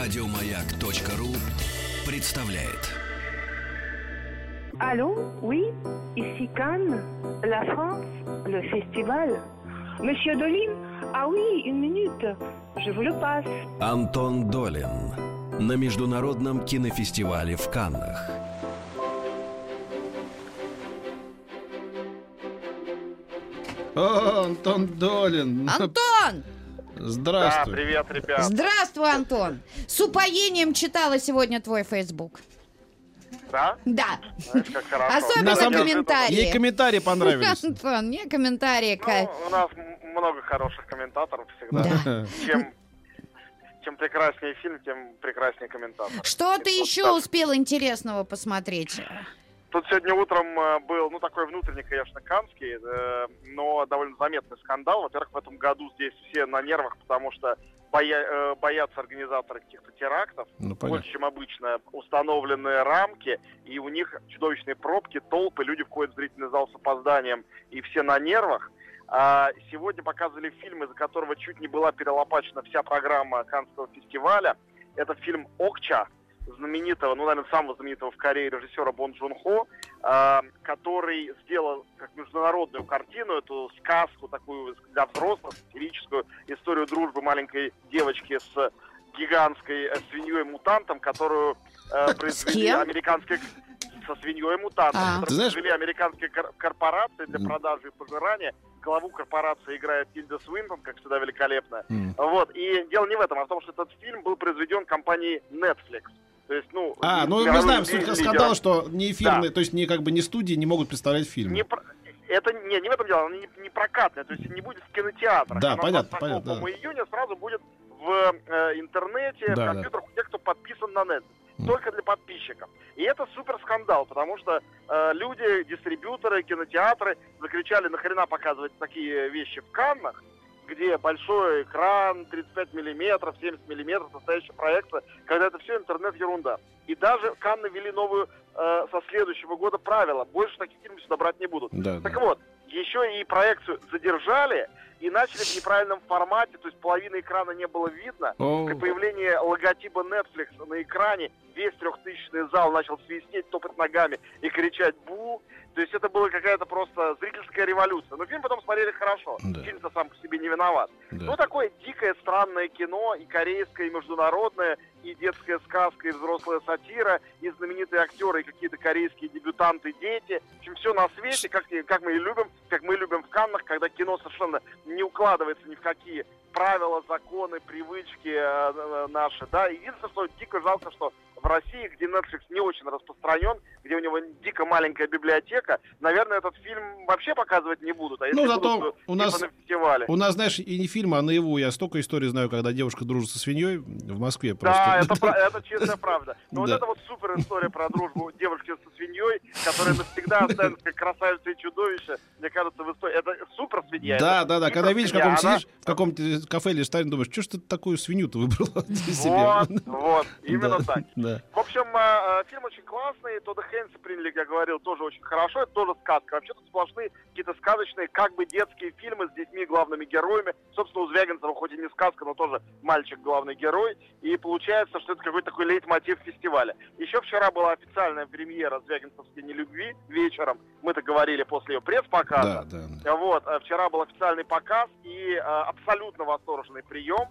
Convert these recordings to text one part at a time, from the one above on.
Радиомаяк.ру представляет. Allô Oui Ici Cannes, la France, le festival. Monsieur Dolin Ah oui, une minute. Je vous le passe. Антон Долин на международном кинофестивале в Каннах. О, Антон Долин. Антон! Да, Здравствуй. привет, ребят. Здравствуй, Антон! С упоением читала сегодня твой Facebook. Да? Да. Знаешь, как хорошо. Особенно самом комментарии. Ей комментарии понравились. Антон, мне комментарии. Ну, у нас много хороших комментаторов всегда. Да. Чем, чем прекраснее фильм, тем прекраснее комментатор. Что И ты еще так. успел интересного посмотреть? Тут сегодня утром э, был, ну, такой внутренний, конечно, канский, э, но довольно заметный скандал. Во-первых, в этом году здесь все на нервах, потому что боя- э, боятся организаторы каких-то терактов. Ну, понятно. больше, чем обычно, установленные рамки, и у них чудовищные пробки, толпы, люди входят в зрительный зал с опозданием, и все на нервах. А сегодня показывали фильм, из-за которого чуть не была перелопачена вся программа Каннского фестиваля. Это фильм «Окча», знаменитого, ну, наверное, самого знаменитого в Корее режиссера Бон Джун Хо, а, который сделал как международную картину, эту сказку такую для взрослых, сатирическую историю дружбы маленькой девочки с гигантской э, свиньей-мутантом, которую э, произвели американские со свиньей-мутантом, А. которую Ты знаешь- произвели американские кор- корпорации для продажи и пожирания. Главу корпорации играет Тильда Свинтон, как всегда великолепно. М. Вот. И дело не в этом, а в том, что этот фильм был произведен компанией Netflix. То есть, ну... А, ну мы знаем, суть скандала, что не эфирные, то есть не как бы не студии не могут представлять фильм. Не Это не, не в этом дело, оно не, не прокатное, то есть не будет в кинотеатрах. Да, Оно понятно, 22 понятно, по-моему, июня сразу будет в э, интернете, Да, в да. компьютерах у тех, кто подписан на Netflix. Только для подписчиков. И это супер скандал, потому что э, люди, дистрибьюторы, кинотеатры закричали, нахрена показывать такие вещи в Каннах, где большой экран, 35 миллиметров, 70 миллиметров, настоящая проекция, когда это все интернет-ерунда. И даже Канны ввели новую э, со следующего года правила. Больше таких фильмов сюда брать не будут. Да, Так да. вот, еще и проекцию задержали и начали в неправильном формате, то есть половины экрана не было видно. О, При появлении логотипа Netflix на экране весь трехтысячный зал начал свистеть, топать ногами и кричать «бу». То есть это была какая-то просто зрительская революция. Но фильм потом смотрели хорошо. Да. Фильм-то сам по себе не виноват. да. Ну, такое дикое, странное кино, и корейское, и международное, и детская сказка, и взрослая сатира, и знаменитые актеры, и какие-то корейские дебютанты, дети. В общем, все на свете, как, как мы и любим, как мы любим в Каннах, когда кино совершенно не укладывается ни в какие правила, законы, привычки э, э, наши, да. Единственное, что дико жалко, что в России, где Netflix не очень распространен, где у него дико маленькая библиотека, наверное, этот фильм вообще показывать не будут. А Ну, зато будут, у нас- на фестивале. У нас, знаешь, и не фильм, а наяву. Я столько историй знаю, когда девушка дружит со свиньей в Москве просто. Да, это, это чистая правда. Но вот это вот супер история про дружбу девушки со свиньей, которая навсегда останется как красавица и чудовище, мне кажется, в истории. Это супер свинья. Да, да, да. Когда видишь, в каком Она- сидишь, в каком-то кафе или ресторане, думаешь, что ж ты такую свинью-то выбрала? Вот, вот, именно так. Да. В общем, э, э, фильм очень классный, Тодда Хэнса приняли, как я говорил, тоже очень хорошо, это тоже сказка. Вообще тут сплошные какие-то сказочные, как бы детские фильмы с детьми главными героями. Собственно, у Звягинцева хоть и не сказка, но тоже мальчик главный герой. И получается, что это какой-то такой лейтмотив фестиваля. Еще вчера была официальная премьера Звягинцевской нелюбви вечером. Мы-то говорили после ее пресс-показа. Да, да. Вот, э, вчера был официальный показ и э, абсолютно восторженный прием.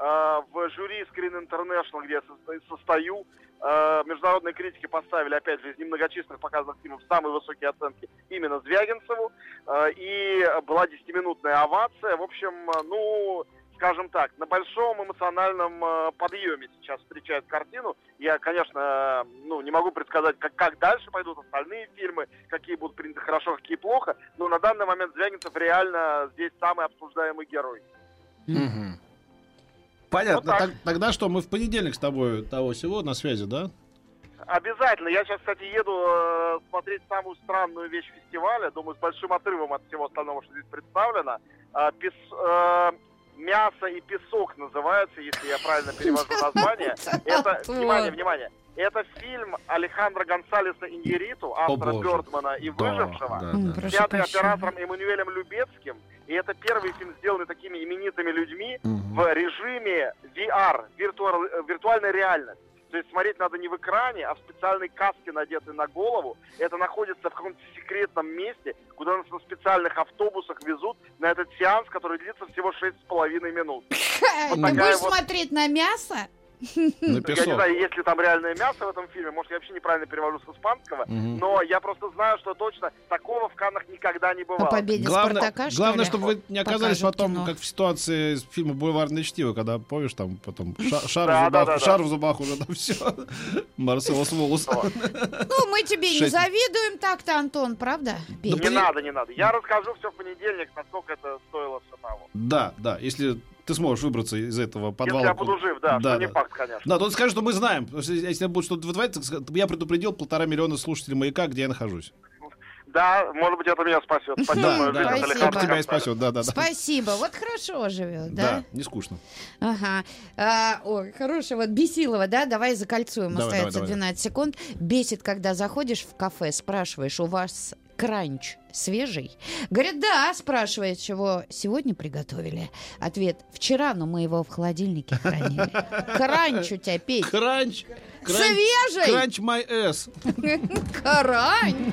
Э, в жюри Screen International, где я состо- состою, э, международные критики поставили, опять же, из немногочисленных показанных фильмов самые высокие оценки именно Звягинцеву. Э, и была 10-минутная овация. В общем, ну, скажем так, на большом эмоциональном подъеме сейчас встречают картину. Я, конечно, ну, не могу предсказать, как, как дальше пойдут остальные фильмы, какие будут приняты хорошо, какие плохо, но на данный момент Звягинцев реально здесь самый обсуждаемый герой. Мгм. Понятно. Вот так. Тогда что, мы в понедельник с тобой того всего на связи, да? Обязательно. Я сейчас, кстати, еду э, смотреть самую странную вещь фестиваля. Думаю, с большим отрывом от всего остального, что здесь представлено. А, пис- э, «Мясо и песок» называется, если я правильно перевожу название. Это, внимание, внимание, это фильм Алехандро Гонсалеса Иньериту, автора боже. Бёрдмана и «Выжившего», да, да. снятый оператором Эммануэлем Любецким. И это первый фильм, сделанный такими именитыми людьми в режиме VR, э, виртуальной реальности. То есть смотреть надо не в экране, а в специальной каске, надетой на голову. Это находится в каком-то секретном месте, куда нас на специальных автобусах везут на этот сеанс, который длится всего шесть с половиной минут. Ха, Ты будешь вот- смотреть на мясо? На Я не песок. знаю, есть ли там реальное мясо в этом фильме, может, я вообще неправильно перевожу с испанского, Мгм. но я просто знаю, что точно такого в Каннах никогда не бывало. победе Главное, Спартака, что главное, ли? чтобы вы не оказались Покажут потом, кино. как в ситуации из фильма «Бульварное чтиво», когда, помнишь, там потом ша- шар, Да, в, зубах, да, да. шар в зубах уже, там все. Марселос Волос. Ну, мы тебе не завидуем так-то, Антон, правда? Не надо, не надо. Я расскажу все в понедельник, насколько это стоило того. Да, да, если ты сможешь выбраться из этого Если подвала. я буду жив, да, Да, что не да. факт, конечно. Да, тут скажи, что мы знаем. Что Если будет что-то вытворяться, я предупредил полтора миллиона слушателей «Маяка», где я нахожусь. Да, может быть, это меня спасет. Спасет Да, да, Спасибо. Это тебя и спасет, да, да, да. Спасибо, вот хорошо живет, Да, да? не скучно. Ага. А, ой, хороший, вот Бесилова, да? Давай закольцуем, Давай, остается давай, давай. 12 секунд. Бесит, когда заходишь в кафе, спрашиваешь, у вас кранч свежий? Говорят, да, спрашивает, чего сегодня приготовили. Ответ, вчера, но мы его в холодильнике хранили. Кранч у тебя, Петь. Кранч! Кранч! Свежий! Кранч my ass. Крань!